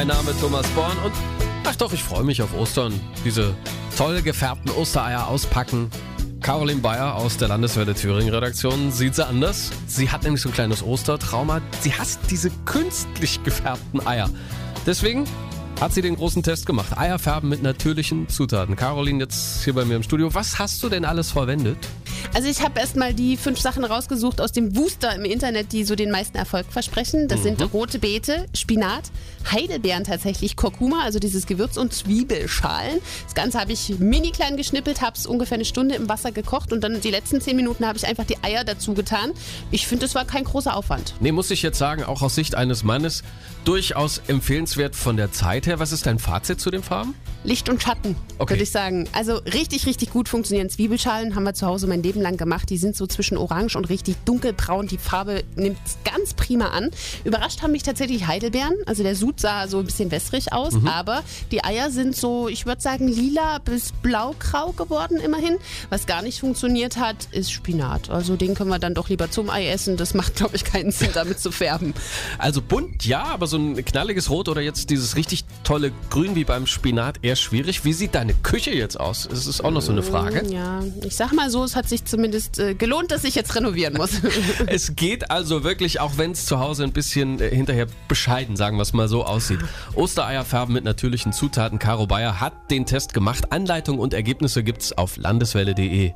Mein Name ist Thomas Born und ach doch, ich freue mich auf Ostern. Diese toll gefärbten Ostereier auspacken. Caroline Bayer aus der Landeswelle Thüringen Redaktion sieht sie anders. Sie hat nämlich so ein kleines Ostertrauma. Sie hasst diese künstlich gefärbten Eier. Deswegen hat sie den großen Test gemacht. Eier färben mit natürlichen Zutaten. Caroline, jetzt hier bei mir im Studio. Was hast du denn alles verwendet? Also ich habe erstmal die fünf Sachen rausgesucht aus dem Booster im Internet, die so den meisten Erfolg versprechen. Das sind rote Beete, Spinat, Heidelbeeren tatsächlich, Kurkuma, also dieses Gewürz und Zwiebelschalen. Das Ganze habe ich mini klein geschnippelt, habe es ungefähr eine Stunde im Wasser gekocht und dann die letzten zehn Minuten habe ich einfach die Eier dazu getan. Ich finde, es war kein großer Aufwand. Nee, muss ich jetzt sagen, auch aus Sicht eines Mannes durchaus empfehlenswert von der Zeit her. Was ist dein Fazit zu den Farben? Licht und Schatten, Okay. würde ich sagen. Also richtig, richtig gut funktionieren Zwiebelschalen. Haben wir zu Hause mein Leben lang gemacht. Die sind so zwischen orange und richtig dunkelbraun. Die Farbe nimmt ganz prima an. Überrascht haben mich tatsächlich Heidelbeeren. Also der Sud sah so ein bisschen wässrig aus. Aber die Eier sind so, ich würde sagen, lila bis blaugrau geworden immerhin. Was gar nicht funktioniert hat, ist Spinat. Also den können wir dann doch lieber zum Ei essen. Das macht, glaube ich, keinen Sinn, damit zu färben. Also bunt, ja, aber so ein knalliges Rot oder jetzt dieses richtig tolle Grün wie beim Spinat eher schwierig. Wie sieht deine Küche jetzt aus? Das ist auch noch so eine Frage. Ja, ich sag mal so, es hat sich zumindest äh, gelohnt, dass ich jetzt renovieren muss. Es geht also wirklich, auch wenn es zu Hause ein bisschen äh, hinterher bescheiden, sagen wir es mal so, aussieht. Ostereier färben mit natürlichen Zutaten. Caro Bayer hat den Test gemacht. Anleitung und Ergebnisse gibt's auf landeswelle.de.